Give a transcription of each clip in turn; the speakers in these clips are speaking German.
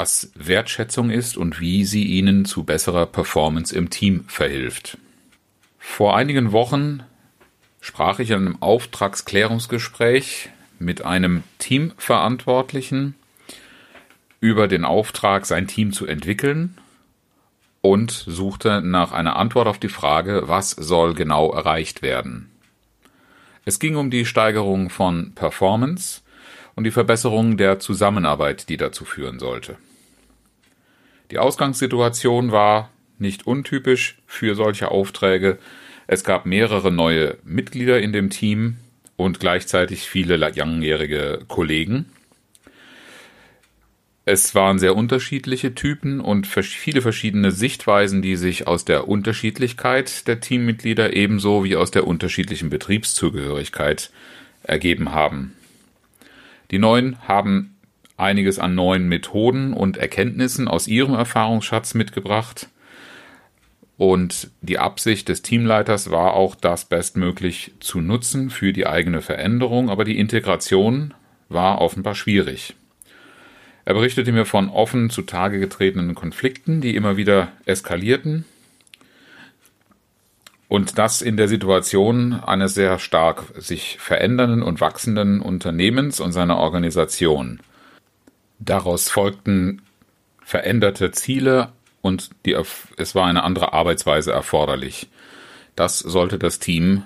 was Wertschätzung ist und wie sie Ihnen zu besserer Performance im Team verhilft. Vor einigen Wochen sprach ich in einem Auftragsklärungsgespräch mit einem Teamverantwortlichen über den Auftrag, sein Team zu entwickeln und suchte nach einer Antwort auf die Frage, was soll genau erreicht werden. Es ging um die Steigerung von Performance und die Verbesserung der Zusammenarbeit, die dazu führen sollte. Die Ausgangssituation war nicht untypisch für solche Aufträge. Es gab mehrere neue Mitglieder in dem Team und gleichzeitig viele langjährige Kollegen. Es waren sehr unterschiedliche Typen und viele verschiedene Sichtweisen, die sich aus der Unterschiedlichkeit der Teammitglieder ebenso wie aus der unterschiedlichen Betriebszugehörigkeit ergeben haben. Die Neuen haben einiges an neuen Methoden und Erkenntnissen aus ihrem Erfahrungsschatz mitgebracht. Und die Absicht des Teamleiters war auch, das bestmöglich zu nutzen für die eigene Veränderung, aber die Integration war offenbar schwierig. Er berichtete mir von offen zutage getretenen Konflikten, die immer wieder eskalierten. Und das in der Situation eines sehr stark sich verändernden und wachsenden Unternehmens und seiner Organisation. Daraus folgten veränderte Ziele und die, es war eine andere Arbeitsweise erforderlich. Das sollte das Team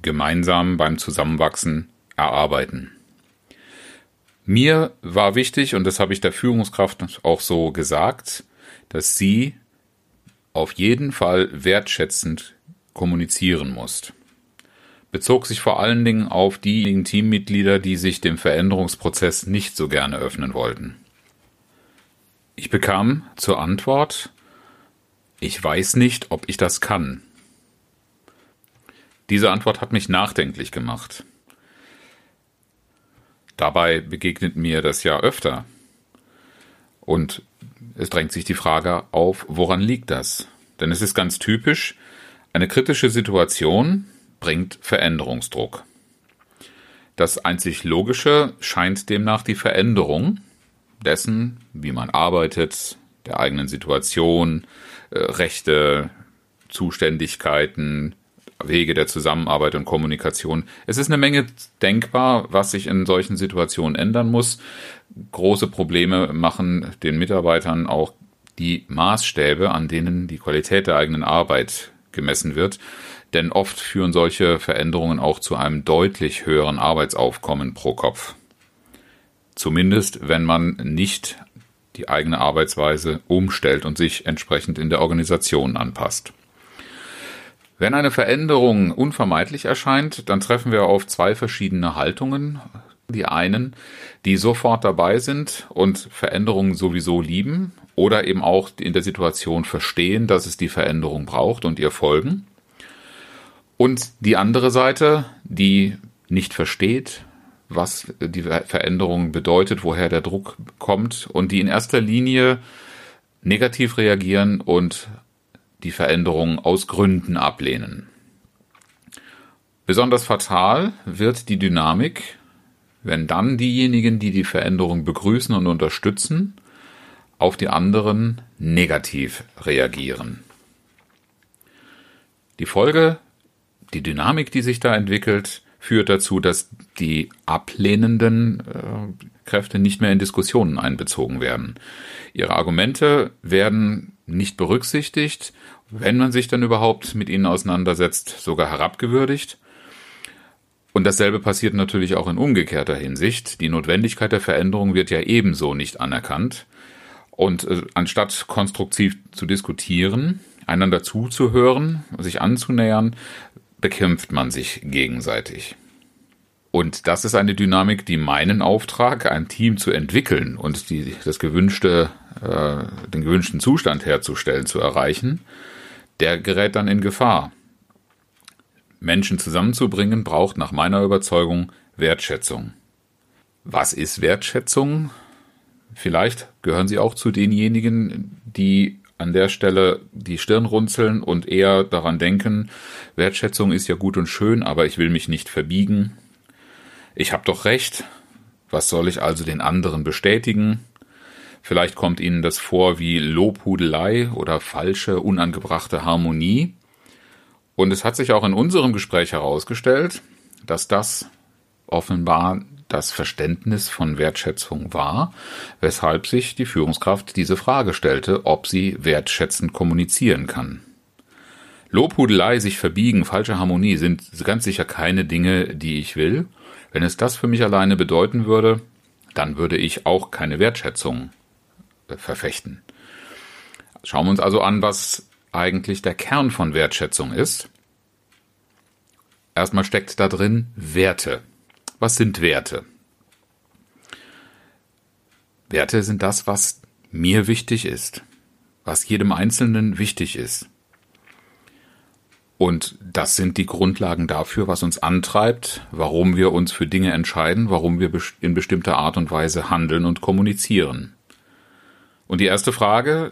gemeinsam beim Zusammenwachsen erarbeiten. Mir war wichtig, und das habe ich der Führungskraft auch so gesagt, dass sie auf jeden Fall wertschätzend kommunizieren muss. Bezog sich vor allen Dingen auf diejenigen Teammitglieder, die sich dem Veränderungsprozess nicht so gerne öffnen wollten. Ich bekam zur Antwort, ich weiß nicht, ob ich das kann. Diese Antwort hat mich nachdenklich gemacht. Dabei begegnet mir das ja öfter. Und es drängt sich die Frage auf, woran liegt das? Denn es ist ganz typisch, eine kritische Situation bringt Veränderungsdruck. Das einzig Logische scheint demnach die Veränderung, dessen, wie man arbeitet, der eigenen Situation, äh, Rechte, Zuständigkeiten, Wege der Zusammenarbeit und Kommunikation. Es ist eine Menge denkbar, was sich in solchen Situationen ändern muss. Große Probleme machen den Mitarbeitern auch die Maßstäbe, an denen die Qualität der eigenen Arbeit gemessen wird. Denn oft führen solche Veränderungen auch zu einem deutlich höheren Arbeitsaufkommen pro Kopf. Zumindest, wenn man nicht die eigene Arbeitsweise umstellt und sich entsprechend in der Organisation anpasst. Wenn eine Veränderung unvermeidlich erscheint, dann treffen wir auf zwei verschiedene Haltungen. Die einen, die sofort dabei sind und Veränderungen sowieso lieben oder eben auch in der Situation verstehen, dass es die Veränderung braucht und ihr folgen. Und die andere Seite, die nicht versteht, was die Veränderung bedeutet, woher der Druck kommt und die in erster Linie negativ reagieren und die Veränderung aus Gründen ablehnen. Besonders fatal wird die Dynamik, wenn dann diejenigen, die die Veränderung begrüßen und unterstützen, auf die anderen negativ reagieren. Die Folge, die Dynamik, die sich da entwickelt, führt dazu, dass die ablehnenden äh, Kräfte nicht mehr in Diskussionen einbezogen werden. Ihre Argumente werden nicht berücksichtigt, wenn man sich dann überhaupt mit ihnen auseinandersetzt, sogar herabgewürdigt. Und dasselbe passiert natürlich auch in umgekehrter Hinsicht. Die Notwendigkeit der Veränderung wird ja ebenso nicht anerkannt. Und äh, anstatt konstruktiv zu diskutieren, einander zuzuhören, sich anzunähern, bekämpft man sich gegenseitig. Und das ist eine Dynamik, die meinen Auftrag, ein Team zu entwickeln und die, das gewünschte, äh, den gewünschten Zustand herzustellen, zu erreichen, der gerät dann in Gefahr. Menschen zusammenzubringen braucht nach meiner Überzeugung Wertschätzung. Was ist Wertschätzung? Vielleicht gehören Sie auch zu denjenigen, die an der Stelle die Stirn runzeln und eher daran denken, Wertschätzung ist ja gut und schön, aber ich will mich nicht verbiegen, ich habe doch recht. Was soll ich also den anderen bestätigen? Vielleicht kommt Ihnen das vor wie Lobhudelei oder falsche, unangebrachte Harmonie. Und es hat sich auch in unserem Gespräch herausgestellt, dass das offenbar das Verständnis von Wertschätzung war, weshalb sich die Führungskraft diese Frage stellte, ob sie wertschätzend kommunizieren kann. Lobhudelei, sich verbiegen, falsche Harmonie sind ganz sicher keine Dinge, die ich will, wenn es das für mich alleine bedeuten würde, dann würde ich auch keine Wertschätzung äh, verfechten. Schauen wir uns also an, was eigentlich der Kern von Wertschätzung ist. Erstmal steckt da drin Werte. Was sind Werte? Werte sind das, was mir wichtig ist, was jedem Einzelnen wichtig ist. Und das sind die Grundlagen dafür, was uns antreibt, warum wir uns für Dinge entscheiden, warum wir in bestimmter Art und Weise handeln und kommunizieren. Und die erste Frage,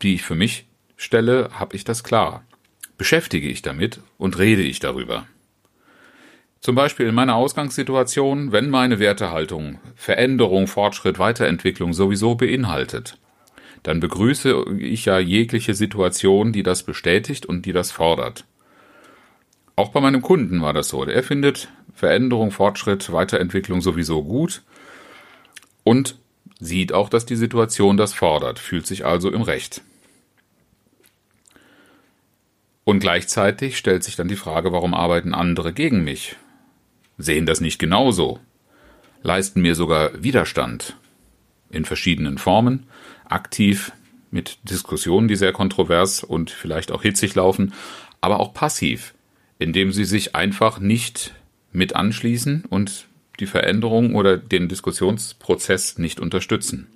die ich für mich stelle, habe ich das klar? Beschäftige ich damit und rede ich darüber? Zum Beispiel in meiner Ausgangssituation, wenn meine Wertehaltung Veränderung, Fortschritt, Weiterentwicklung sowieso beinhaltet, dann begrüße ich ja jegliche Situation, die das bestätigt und die das fordert. Auch bei meinem Kunden war das so. Er findet Veränderung, Fortschritt, Weiterentwicklung sowieso gut und sieht auch, dass die Situation das fordert, fühlt sich also im Recht. Und gleichzeitig stellt sich dann die Frage, warum arbeiten andere gegen mich? Sehen das nicht genauso? Leisten mir sogar Widerstand in verschiedenen Formen aktiv mit Diskussionen, die sehr kontrovers und vielleicht auch hitzig laufen, aber auch passiv, indem sie sich einfach nicht mit anschließen und die Veränderung oder den Diskussionsprozess nicht unterstützen.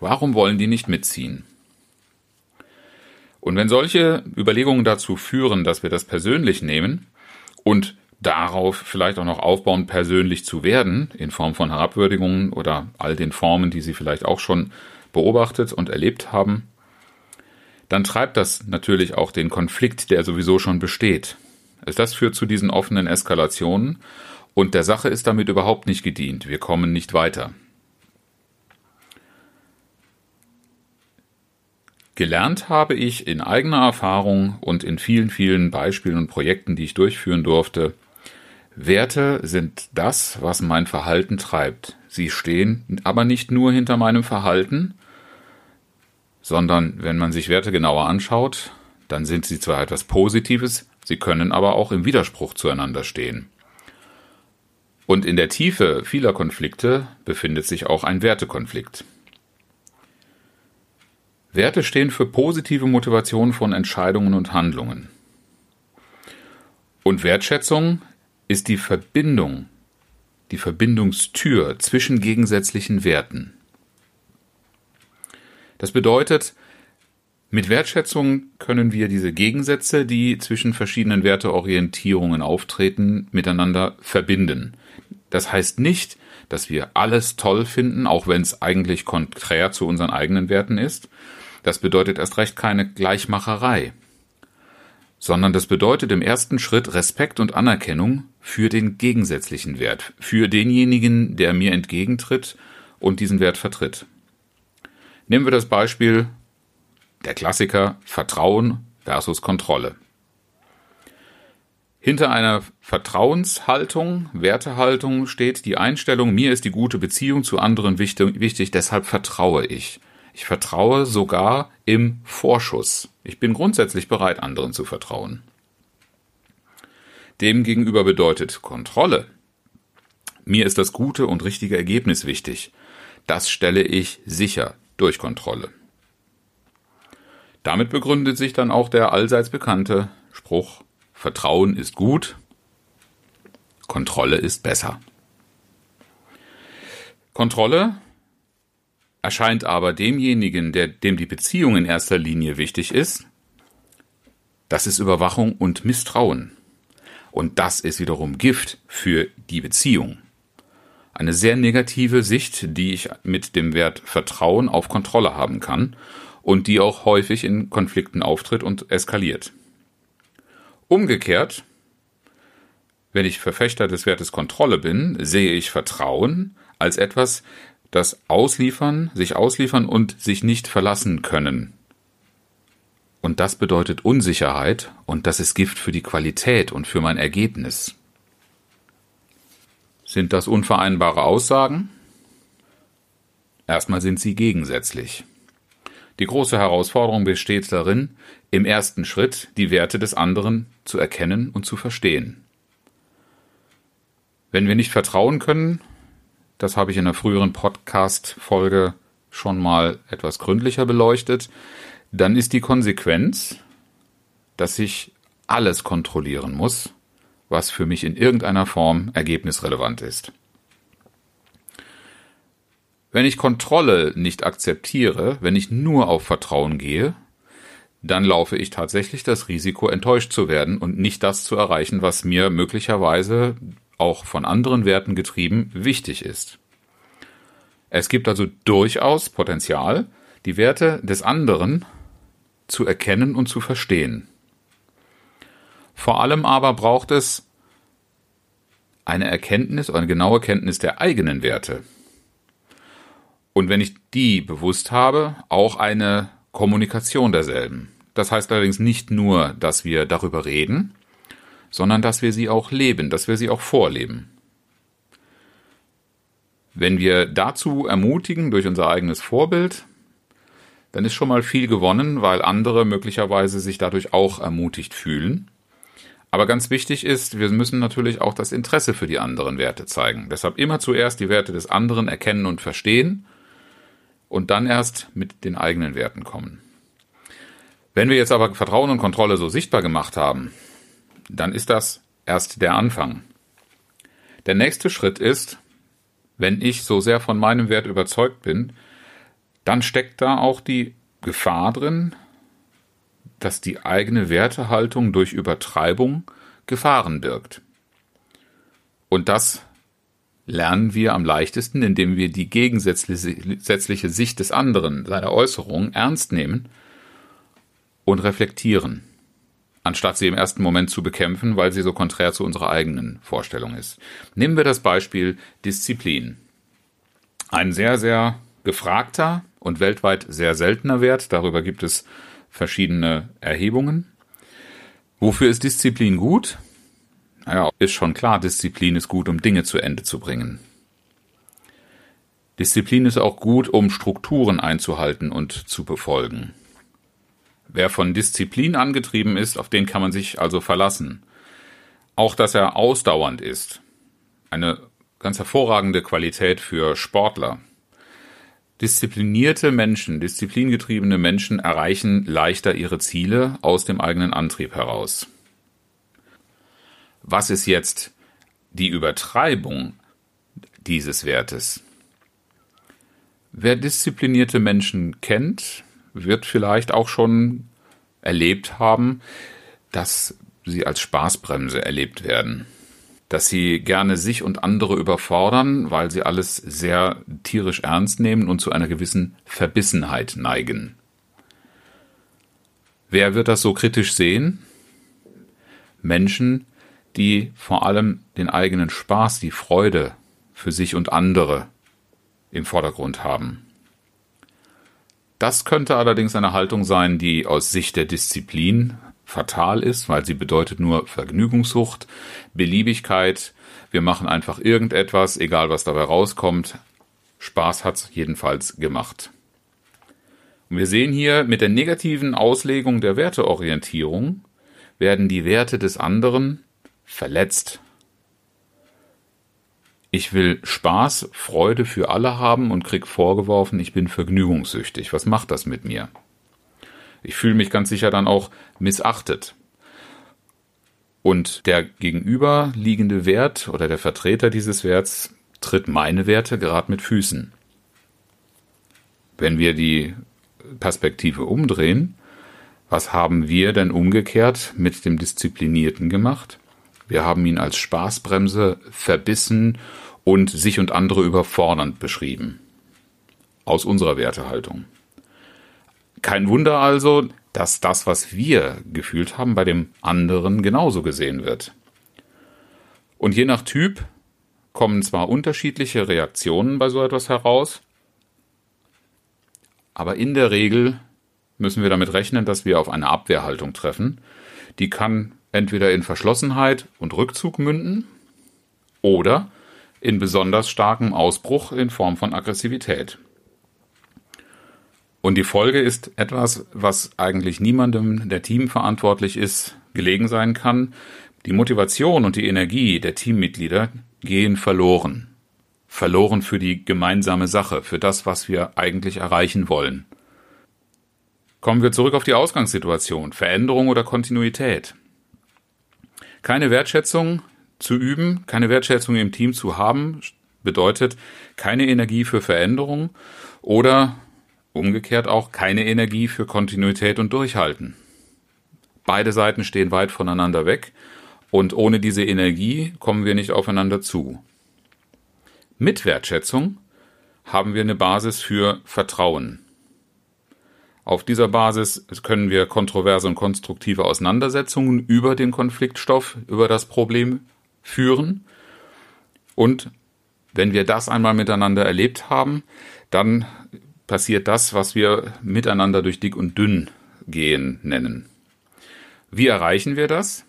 Warum wollen die nicht mitziehen? Und wenn solche Überlegungen dazu führen, dass wir das persönlich nehmen und darauf vielleicht auch noch aufbauen, persönlich zu werden, in Form von Herabwürdigungen oder all den Formen, die Sie vielleicht auch schon beobachtet und erlebt haben, dann treibt das natürlich auch den Konflikt, der sowieso schon besteht. Das führt zu diesen offenen Eskalationen und der Sache ist damit überhaupt nicht gedient. Wir kommen nicht weiter. Gelernt habe ich in eigener Erfahrung und in vielen, vielen Beispielen und Projekten, die ich durchführen durfte, Werte sind das, was mein Verhalten treibt. Sie stehen aber nicht nur hinter meinem Verhalten, sondern wenn man sich Werte genauer anschaut, dann sind sie zwar etwas Positives, sie können aber auch im Widerspruch zueinander stehen. Und in der Tiefe vieler Konflikte befindet sich auch ein Wertekonflikt. Werte stehen für positive Motivation von Entscheidungen und Handlungen. Und Wertschätzung ist die Verbindung, die Verbindungstür zwischen gegensätzlichen Werten. Das bedeutet, mit Wertschätzung können wir diese Gegensätze, die zwischen verschiedenen Werteorientierungen auftreten, miteinander verbinden. Das heißt nicht, dass wir alles toll finden, auch wenn es eigentlich konträr zu unseren eigenen Werten ist. Das bedeutet erst recht keine Gleichmacherei, sondern das bedeutet im ersten Schritt Respekt und Anerkennung für den gegensätzlichen Wert, für denjenigen, der mir entgegentritt und diesen Wert vertritt. Nehmen wir das Beispiel der Klassiker Vertrauen versus Kontrolle. Hinter einer Vertrauenshaltung, Wertehaltung steht die Einstellung, mir ist die gute Beziehung zu anderen wichtig, deshalb vertraue ich. Ich vertraue sogar im Vorschuss. Ich bin grundsätzlich bereit, anderen zu vertrauen. Demgegenüber bedeutet Kontrolle. Mir ist das gute und richtige Ergebnis wichtig. Das stelle ich sicher durch Kontrolle. Damit begründet sich dann auch der allseits bekannte Spruch Vertrauen ist gut, Kontrolle ist besser. Kontrolle erscheint aber demjenigen, der, dem die Beziehung in erster Linie wichtig ist, das ist Überwachung und Misstrauen. Und das ist wiederum Gift für die Beziehung. Eine sehr negative Sicht, die ich mit dem Wert Vertrauen auf Kontrolle haben kann und die auch häufig in Konflikten auftritt und eskaliert. Umgekehrt, wenn ich Verfechter des Wertes Kontrolle bin, sehe ich Vertrauen als etwas, das Ausliefern, sich ausliefern und sich nicht verlassen können. Und das bedeutet Unsicherheit und das ist Gift für die Qualität und für mein Ergebnis. Sind das unvereinbare Aussagen? Erstmal sind sie gegensätzlich. Die große Herausforderung besteht darin, im ersten Schritt die Werte des anderen zu erkennen und zu verstehen. Wenn wir nicht vertrauen können, das habe ich in einer früheren Podcast-Folge schon mal etwas gründlicher beleuchtet, dann ist die Konsequenz, dass ich alles kontrollieren muss, was für mich in irgendeiner Form ergebnisrelevant ist. Wenn ich Kontrolle nicht akzeptiere, wenn ich nur auf Vertrauen gehe, dann laufe ich tatsächlich das Risiko, enttäuscht zu werden und nicht das zu erreichen, was mir möglicherweise auch von anderen Werten getrieben wichtig ist. Es gibt also durchaus Potenzial, die Werte des anderen zu erkennen und zu verstehen. Vor allem aber braucht es eine Erkenntnis, eine genaue Kenntnis der eigenen Werte. Und wenn ich die bewusst habe, auch eine Kommunikation derselben. Das heißt allerdings nicht nur, dass wir darüber reden, sondern dass wir sie auch leben, dass wir sie auch vorleben. Wenn wir dazu ermutigen durch unser eigenes Vorbild, dann ist schon mal viel gewonnen, weil andere möglicherweise sich dadurch auch ermutigt fühlen. Aber ganz wichtig ist, wir müssen natürlich auch das Interesse für die anderen Werte zeigen. Deshalb immer zuerst die Werte des anderen erkennen und verstehen und dann erst mit den eigenen Werten kommen. Wenn wir jetzt aber Vertrauen und Kontrolle so sichtbar gemacht haben, dann ist das erst der Anfang. Der nächste Schritt ist, wenn ich so sehr von meinem Wert überzeugt bin, dann steckt da auch die Gefahr drin, dass die eigene Wertehaltung durch Übertreibung Gefahren birgt. Und das lernen wir am leichtesten, indem wir die gegensätzliche Sicht des anderen, seiner Äußerung, ernst nehmen und reflektieren, anstatt sie im ersten Moment zu bekämpfen, weil sie so konträr zu unserer eigenen Vorstellung ist. Nehmen wir das Beispiel Disziplin. Ein sehr, sehr gefragter und weltweit sehr seltener Wert. Darüber gibt es verschiedene Erhebungen. Wofür ist Disziplin gut? Naja, ist schon klar, Disziplin ist gut, um Dinge zu Ende zu bringen. Disziplin ist auch gut, um Strukturen einzuhalten und zu befolgen. Wer von Disziplin angetrieben ist, auf den kann man sich also verlassen. Auch dass er ausdauernd ist. Eine ganz hervorragende Qualität für Sportler. Disziplinierte Menschen, disziplingetriebene Menschen erreichen leichter ihre Ziele aus dem eigenen Antrieb heraus. Was ist jetzt die Übertreibung dieses Wertes? Wer disziplinierte Menschen kennt, wird vielleicht auch schon erlebt haben, dass sie als Spaßbremse erlebt werden dass sie gerne sich und andere überfordern, weil sie alles sehr tierisch ernst nehmen und zu einer gewissen Verbissenheit neigen. Wer wird das so kritisch sehen? Menschen, die vor allem den eigenen Spaß, die Freude für sich und andere im Vordergrund haben. Das könnte allerdings eine Haltung sein, die aus Sicht der Disziplin fatal ist, weil sie bedeutet nur Vergnügungssucht, Beliebigkeit. Wir machen einfach irgendetwas, egal was dabei rauskommt. Spaß hat's jedenfalls gemacht. Und wir sehen hier mit der negativen Auslegung der Werteorientierung werden die Werte des anderen verletzt. Ich will Spaß, Freude für alle haben und krieg vorgeworfen, ich bin vergnügungssüchtig. Was macht das mit mir? Ich fühle mich ganz sicher dann auch missachtet. Und der gegenüberliegende Wert oder der Vertreter dieses Werts tritt meine Werte gerade mit Füßen. Wenn wir die Perspektive umdrehen, was haben wir denn umgekehrt mit dem Disziplinierten gemacht? Wir haben ihn als Spaßbremse verbissen und sich und andere überfordernd beschrieben. Aus unserer Wertehaltung. Kein Wunder also, dass das, was wir gefühlt haben, bei dem anderen genauso gesehen wird. Und je nach Typ kommen zwar unterschiedliche Reaktionen bei so etwas heraus, aber in der Regel müssen wir damit rechnen, dass wir auf eine Abwehrhaltung treffen. Die kann entweder in Verschlossenheit und Rückzug münden oder in besonders starkem Ausbruch in Form von Aggressivität. Und die Folge ist etwas, was eigentlich niemandem, der teamverantwortlich ist, gelegen sein kann. Die Motivation und die Energie der Teammitglieder gehen verloren. Verloren für die gemeinsame Sache, für das, was wir eigentlich erreichen wollen. Kommen wir zurück auf die Ausgangssituation, Veränderung oder Kontinuität. Keine Wertschätzung zu üben, keine Wertschätzung im Team zu haben, bedeutet keine Energie für Veränderung oder umgekehrt auch keine Energie für Kontinuität und Durchhalten. Beide Seiten stehen weit voneinander weg und ohne diese Energie kommen wir nicht aufeinander zu. Mit Wertschätzung haben wir eine Basis für Vertrauen. Auf dieser Basis können wir kontroverse und konstruktive Auseinandersetzungen über den Konfliktstoff, über das Problem führen. Und wenn wir das einmal miteinander erlebt haben, dann passiert das, was wir miteinander durch dick und dünn gehen nennen. Wie erreichen wir das?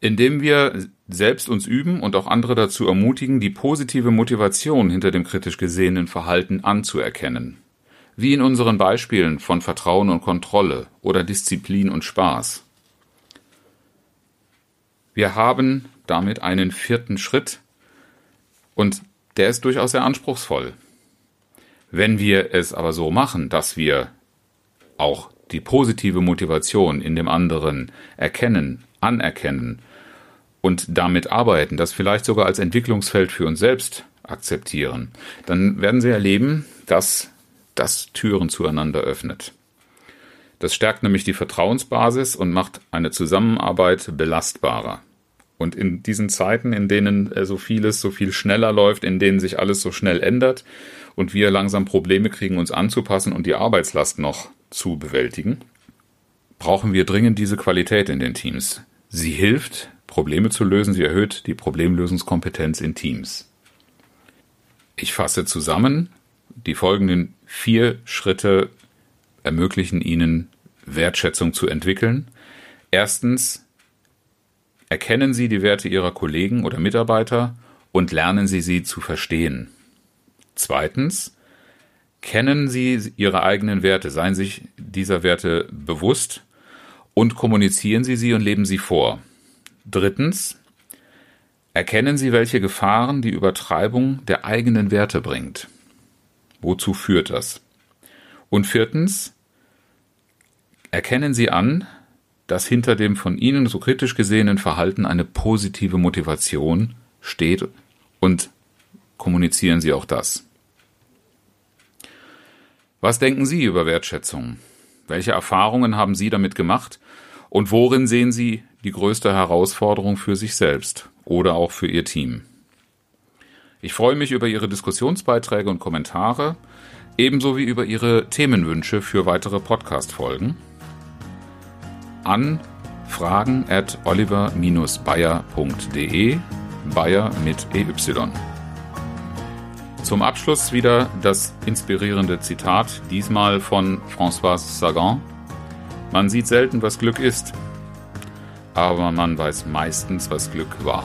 indem wir selbst uns üben und auch andere dazu ermutigen, die positive Motivation hinter dem kritisch gesehenen Verhalten anzuerkennen. Wie in unseren Beispielen von Vertrauen und Kontrolle oder Disziplin und Spaß. Wir haben damit einen vierten Schritt und der ist durchaus sehr anspruchsvoll. Wenn wir es aber so machen, dass wir auch die positive Motivation in dem anderen erkennen, anerkennen und damit arbeiten, das vielleicht sogar als Entwicklungsfeld für uns selbst akzeptieren, dann werden Sie erleben, dass das Türen zueinander öffnet. Das stärkt nämlich die Vertrauensbasis und macht eine Zusammenarbeit belastbarer. Und in diesen Zeiten, in denen äh, so vieles so viel schneller läuft, in denen sich alles so schnell ändert und wir langsam Probleme kriegen, uns anzupassen und die Arbeitslast noch zu bewältigen, brauchen wir dringend diese Qualität in den Teams. Sie hilft, Probleme zu lösen. Sie erhöht die Problemlösungskompetenz in Teams. Ich fasse zusammen. Die folgenden vier Schritte ermöglichen Ihnen, Wertschätzung zu entwickeln. Erstens, erkennen Sie die Werte Ihrer Kollegen oder Mitarbeiter und lernen Sie sie zu verstehen. Zweitens, kennen Sie Ihre eigenen Werte, seien sich dieser Werte bewusst und kommunizieren Sie sie und leben sie vor. Drittens, erkennen Sie, welche Gefahren die Übertreibung der eigenen Werte bringt. Wozu führt das? Und viertens, erkennen Sie an, dass hinter dem von Ihnen so kritisch gesehenen Verhalten eine positive Motivation steht und kommunizieren Sie auch das. Was denken Sie über Wertschätzung? Welche Erfahrungen haben Sie damit gemacht? Und worin sehen Sie die größte Herausforderung für sich selbst oder auch für Ihr Team? Ich freue mich über Ihre Diskussionsbeiträge und Kommentare, ebenso wie über Ihre Themenwünsche für weitere Podcast-Folgen. An fragen at oliver-bayer.de, Bayer mit EY. Zum Abschluss wieder das inspirierende Zitat, diesmal von François Sagan. Man sieht selten, was Glück ist, aber man weiß meistens, was Glück war.